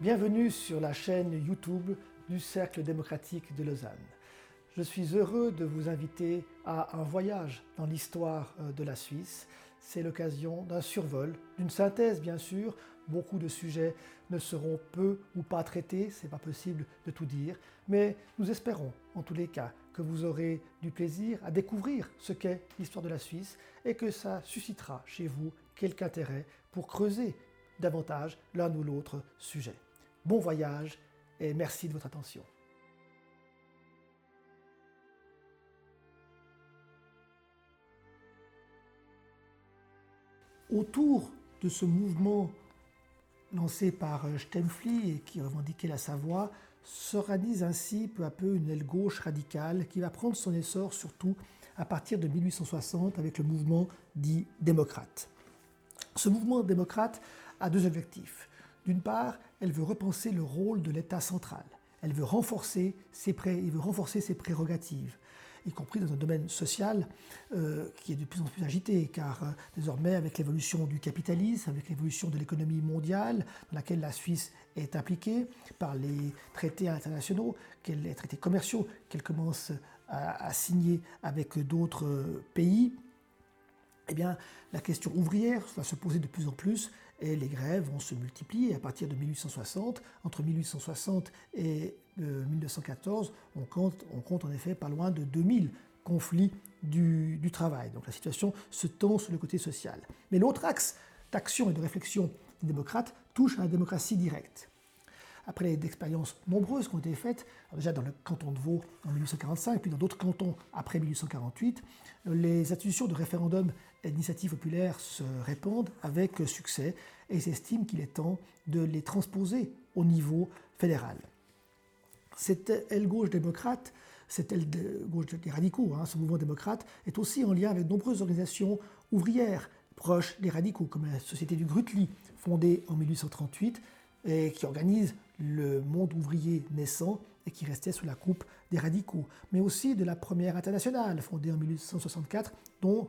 Bienvenue sur la chaîne YouTube du Cercle démocratique de Lausanne. Je suis heureux de vous inviter à un voyage dans l'histoire euh, de la Suisse. C'est l'occasion d'un survol, d'une synthèse bien sûr. Beaucoup de sujets ne seront peu ou pas traités, c'est pas possible de tout dire, mais nous espérons en tous les cas que vous aurez du plaisir à découvrir ce qu'est l'histoire de la Suisse et que ça suscitera chez vous quelque intérêt pour creuser davantage l'un ou l'autre sujet. Bon voyage et merci de votre attention. Autour de ce mouvement lancé par Stempfli et qui revendiquait la Savoie, s'organise ainsi peu à peu une aile gauche radicale qui va prendre son essor surtout à partir de 1860 avec le mouvement dit démocrate. Ce mouvement démocrate a deux objectifs. D'une part, elle veut repenser le rôle de l'État central. Elle veut renforcer ses, pré... veut renforcer ses prérogatives, y compris dans un domaine social euh, qui est de plus en plus agité, car euh, désormais, avec l'évolution du capitalisme, avec l'évolution de l'économie mondiale, dans laquelle la Suisse est impliquée par les traités internationaux, les traités commerciaux qu'elle commence à, à signer avec d'autres pays, eh bien, la question ouvrière va se poser de plus en plus et les grèves vont se multiplier à partir de 1860. Entre 1860 et 1914, euh, on compte, en effet pas loin de 2000 conflits du, du travail. Donc la situation se tend sur le côté social. Mais l'autre axe d'action et de réflexion des démocrates touche à la démocratie directe après des expériences nombreuses qui ont été faites, déjà dans le canton de Vaud en 1845, puis dans d'autres cantons après 1848, les institutions de référendum et d'initiative populaire se répandent avec succès et s'estime qu'il est temps de les transposer au niveau fédéral. Cette aile gauche démocrate, cette aile gauche des radicaux, hein, ce mouvement démocrate, est aussi en lien avec de nombreuses organisations ouvrières proches des radicaux, comme la Société du Grutli, fondée en 1838, et qui organise le monde ouvrier naissant et qui restait sous la coupe des radicaux, mais aussi de la première internationale, fondée en 1864, dont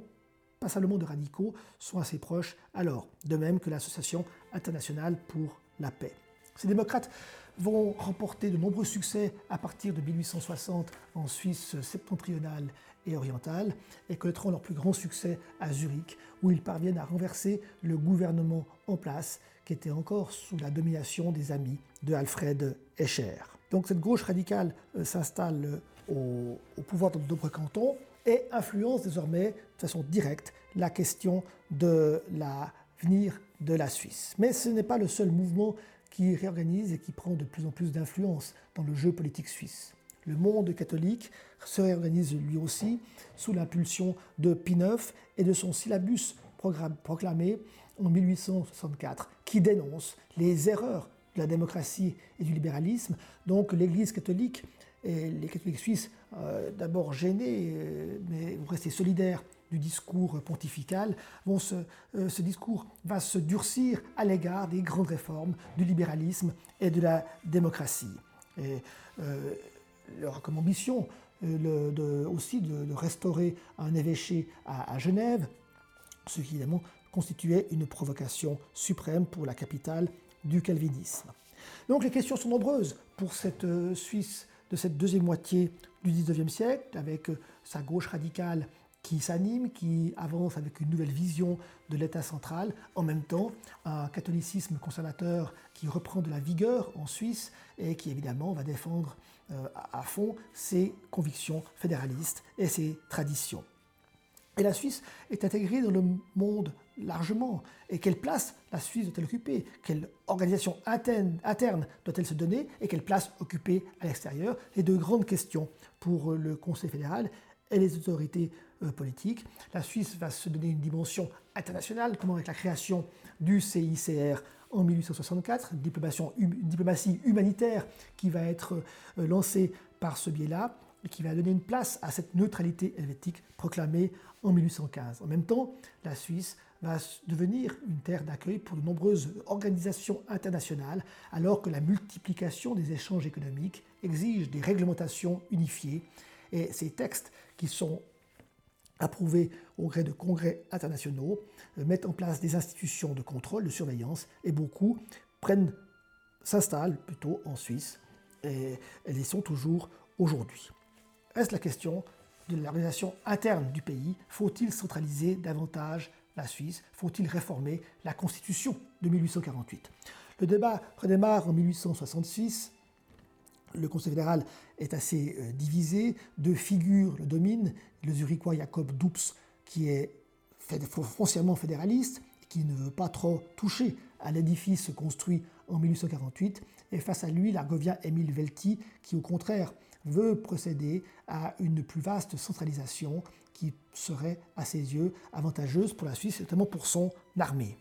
pas seulement de radicaux sont assez proches alors, de même que l'Association internationale pour la paix. Ces démocrates vont remporter de nombreux succès à partir de 1860 en Suisse septentrionale et orientale et connaîtront leur plus grand succès à Zurich où ils parviennent à renverser le gouvernement en place qui était encore sous la domination des amis de Alfred Escher. Donc cette gauche radicale euh, s'installe au, au, pouvoir dans de nombreux cantons et influence désormais de façon directe la question de l'avenir de la Suisse. Mais ce n'est pas le seul mouvement qui réorganise et qui prend de plus en plus d'influence dans le jeu politique suisse. Le monde catholique se réorganise lui aussi sous l'impulsion de Pie IX et de son syllabus proclamé en 1864, qui dénonce les erreurs de la démocratie et du libéralisme. Donc l'Église catholique et les catholiques suisses, euh, d'abord gênés, euh, mais vont rester solidaires du discours pontifical, vont se, euh, ce discours va se durcir à l'égard des grandes réformes du libéralisme et de la démocratie. Et leur comme ambition aussi de, de, restaurer un évêché à, à, Genève, ce qui évidemment constituait une provocation suprême pour la capitale du calvinisme. Donc les questions sont nombreuses pour cette Suisse de cette deuxième moitié du XIXe siècle, avec sa gauche radicale qui s'anime, qui avance avec une nouvelle vision de l'État central, en même temps un catholicisme conservateur qui reprend de la vigueur en Suisse et qui évidemment va défendre euh, à fond ses convictions fédéralistes et ses traditions. Et la Suisse est intégrée dans le monde largement. Et quelle place la Suisse doit-elle occuper? Quelle organisation interne, doit-elle se donner? Et quelle place occuper à l'extérieur? Les deux grandes questions pour le Conseil fédéral et les autorités euh, politiques. La Suisse va se donner une dimension internationale, comme avec la création du CICR en 1864, une diplomatie, humanitaire qui va être euh, lancée par ce biais-là et qui va donner une place à cette neutralité helvétique proclamée en 1815. En même temps, la Suisse va devenir une terre d'accueil pour de nombreuses organisations internationales, alors que la multiplication des échanges économiques exige des réglementations unifiées et ces textes qui sont approuvés au gré de congrès internationaux euh, mettent en place des institutions de contrôle, de surveillance, et beaucoup prennent s'installent plutôt en Suisse et elles y sont toujours aujourd'hui. Reste la question de l'organisation interne du pays? Faut-il centraliser davantage la Suisse? Faut-il réformer la Constitution de 1848 Le débat redémarre en 1866. Le Conseil fédéral est assez euh, divisé. Deux figures le dominent. Le Zurichois Jacob Dupps, qui est foncièrement fédéraliste, qui ne veut pas trop toucher à l'édifice construit en 1848, et face à lui l'Argovien Émile Velti, qui au contraire veut procéder à une plus vaste centralisation qui serait, à ses yeux, avantageuse pour la Suisse, notamment pour son armée.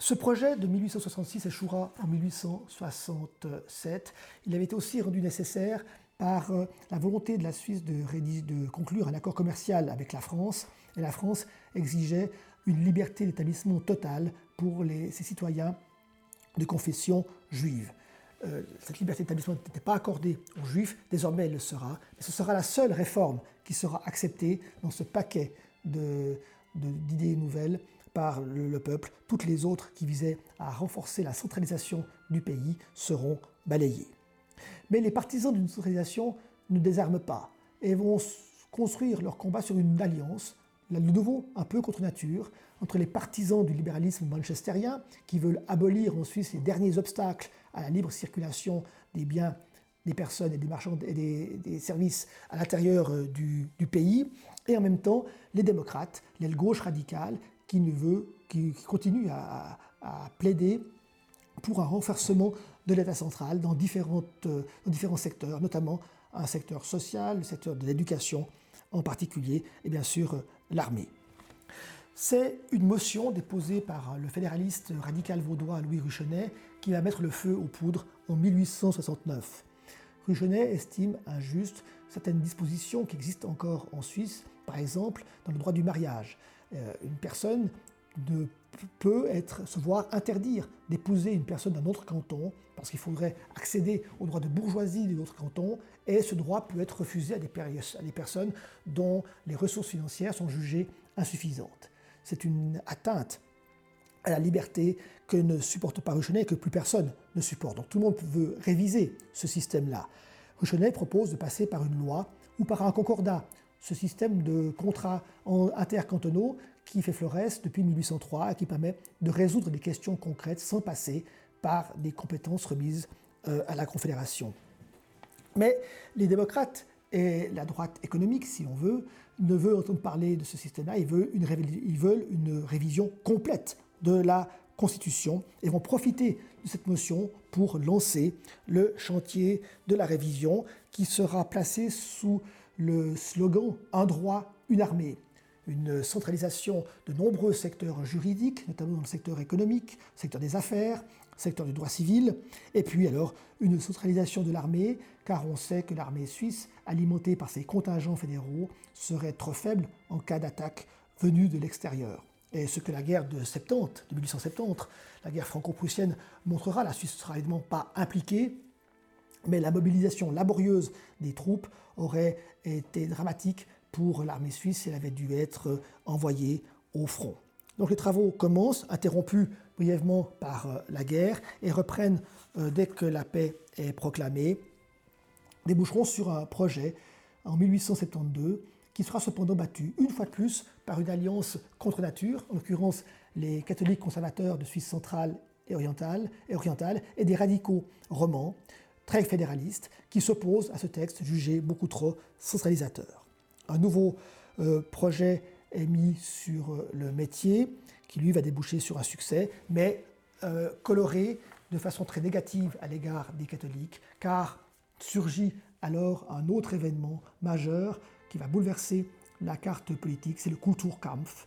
Ce projet de 1866 échouera en 1867. Il avait été aussi rendu nécessaire par euh, la volonté de la Suisse de, conclure un accord commercial avec la France, et la France exigeait une liberté d'établissement totale pour les, ses citoyens de confession juive. Euh, cette liberté d'établissement n'était pas accordée aux juifs, désormais elle le sera. Mais ce sera la seule réforme qui sera acceptée dans ce paquet d'idées nouvelles par le, peuple. Toutes les autres qui visaient à renforcer la centralisation du pays seront balayées. Mais les partisans d'une centralisation ne désarment pas et vont construire leur combat sur une alliance, de nouveau un peu contre nature, entre les partisans du libéralisme manchestérien, qui veulent abolir en Suisse les derniers obstacles à la libre circulation des biens, des personnes et des marchands et des, services à l'intérieur euh, du, pays, et en même temps les démocrates, l'aile gauche radicale, qui, ne veut, qui, continue à, plaider pour un renforcement de l'État central euh, dans différents secteurs, notamment un secteur social, le secteur de l'éducation en particulier, et bien sûr euh, l'armée. C'est une motion déposée par le fédéraliste radical vaudois Louis Ruchenet qui va mettre le feu aux poudres en 1869. Ruchenet estime injuste certaines dispositions qui existent encore en Suisse, par exemple dans le droit du mariage. Euh, une personne ne peut être, se voir interdire d'épouser une personne d'un autre canton parce qu'il faudrait accéder au droit de bourgeoisie de l'autre canton et ce droit peut être refusé à des, à des personnes dont les ressources financières sont jugées insuffisantes c'est une atteinte à la liberté que ne supporte pas Ruchenet et que plus personne ne supporte. Donc tout le monde veut réviser ce système-là. Ruchenet propose de passer par une loi ou par un concordat, ce système de contrats intercantonaux qui fait florès depuis 1803 et qui permet de résoudre des questions concrètes sans passer par des compétences remises euh, à la Confédération. Mais les démocrates et la droite économique, si on veut, ne veut entendre parler de ce système-là, ils veulent, une, révision complète de la Constitution et vont profiter de cette motion pour lancer le chantier de la révision qui sera placé sous le slogan Un droit, une armée. Une centralisation de nombreux secteurs juridiques, notamment dans le secteur économique, secteur des affaires, secteur du droit civil, et puis alors une centralisation de l'armée, car on sait que l'armée suisse, alimentée par ses contingents fédéraux, serait trop faible en cas d'attaque venue de l'extérieur. Et ce que la guerre de 70, de 1870, la guerre franco-prussienne montrera, la Suisse ne sera évidemment pas impliquée, mais la mobilisation laborieuse des troupes aurait été dramatique pour l'armée suisse elle avait dû être envoyée au front. Donc les travaux commencent, interrompus brièvement par euh, la guerre, et reprennent euh, dès que la paix est proclamée, déboucheront sur un projet en 1872 qui sera cependant battu une fois de plus par une alliance contre nature, en l'occurrence les catholiques conservateurs de Suisse centrale et orientale, et, orientale, et des radicaux romans, très fédéralistes, qui s'opposent à ce texte jugé beaucoup trop centralisateur. Un nouveau euh, projet est mis sur le métier, qui lui va déboucher sur un succès, mais euh, coloré de façon très négative à l'égard des catholiques, car surgit alors un autre événement majeur qui va bouleverser la carte politique, c'est le Kulturkampf,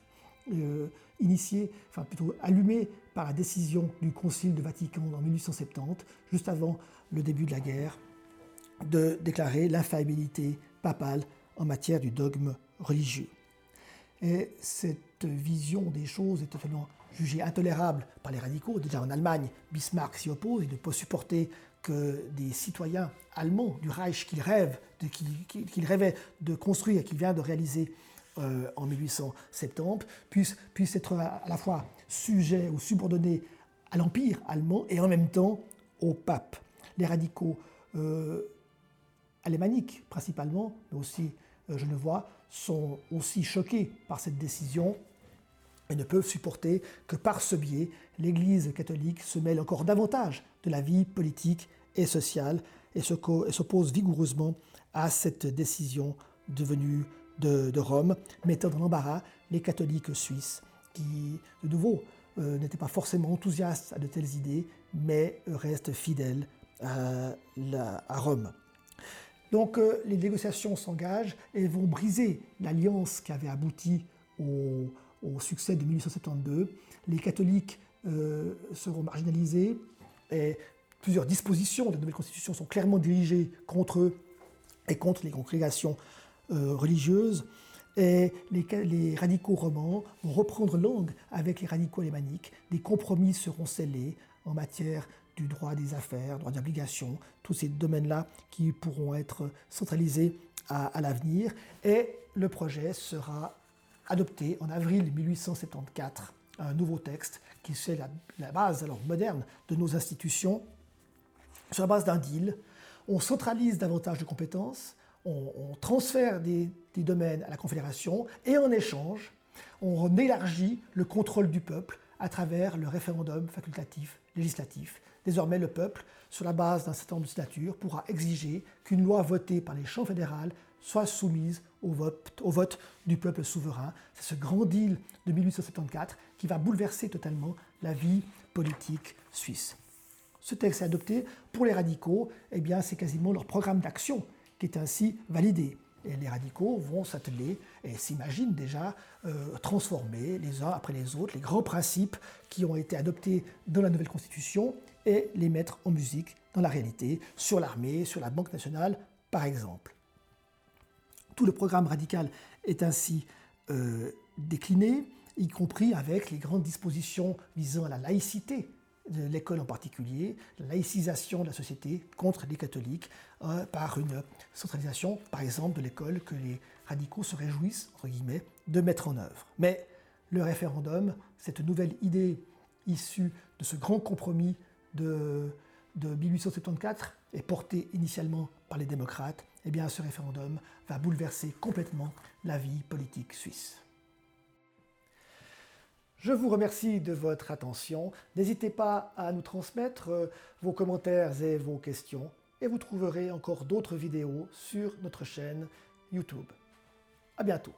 euh, initié, enfin plutôt allumé par la décision du Concile de Vatican en 1870, juste avant le début de la guerre, de déclarer l'infaillibilité papale en matière du dogme religieux. Et cette vision des choses est totalement jugée intolérable par les radicaux. Déjà en Allemagne, Bismarck s'y oppose, il ne peut supporter que des citoyens allemands du Reich qu'il rêve, rêvait de construire et qu'il vient de réaliser euh, en 1870 puissent, puissent, être à la fois sujets ou subordonnés à l'Empire allemand et en même temps au pape. Les radicaux euh, alémaniques principalement, mais aussi euh, je le vois, sont aussi choqués par cette décision et ne peuvent supporter que par ce biais, l'Église catholique se mêle encore davantage de la vie politique et sociale et s'oppose vigoureusement à cette décision devenue de, Rome, mettant dans l'embarras les catholiques suisses qui, de nouveau, euh, n'étaient pas forcément enthousiastes à de telles idées, mais restent fidèles à, Rome. Donc euh, les négociations s'engagent et vont briser l'alliance qui avait abouti au, succès de 1872. Les catholiques euh, seront marginalisés et plusieurs dispositions de la nouvelle constitution sont clairement dirigées contre eux et contre les congrégations euh, religieuses. Et les, radicaux romans vont reprendre langue avec les radicaux alémaniques. Des compromis seront scellés en matière du droit des affaires, droit d'obligation, tous ces domaines-là qui pourront être centralisés à, l'avenir. Et le projet sera adopté en avril 1874, un nouveau texte qui fait la, la base alors moderne de nos institutions sur la base d'un deal. On centralise davantage de compétences, on, transfère des, domaines à la Confédération et en échange, on élargit le contrôle du peuple à travers le référendum facultatif législatif. Désormais, le peuple, sur la base d'un certain nombre de signatures, pourra exiger qu'une loi votée par les champs fédérales soit soumise au vote, du peuple souverain. C'est ce grand deal de 1874 qui va bouleverser totalement la vie politique suisse. Ce texte est adopté pour les radicaux, eh bien c'est quasiment leur programme d'action qui est ainsi validé. Les radicaux vont s'atteler et s'imaginent déjà euh, transformer les uns après les autres les grands principes qui ont été adoptés dans la nouvelle constitution et les mettre en musique dans la réalité, sur l'armée, sur la Banque nationale par exemple. Tout le programme radical est ainsi euh, décliné, y compris avec les grandes dispositions visant à la laïcité de l'école en particulier, la laïcisation de la société contre les catholiques euh, par une centralisation, par exemple, de l'école que les radicaux se réjouissent, entre guillemets, de mettre en œuvre. Mais le référendum, cette nouvelle idée issue de ce grand compromis de, de 1874 et portée initialement par les démocrates, eh bien ce référendum va bouleverser complètement la vie politique suisse. Je vous remercie de votre attention. N'hésitez pas à nous transmettre euh, vos commentaires et vos questions et vous trouverez encore d'autres vidéos sur notre chaîne YouTube. À bientôt.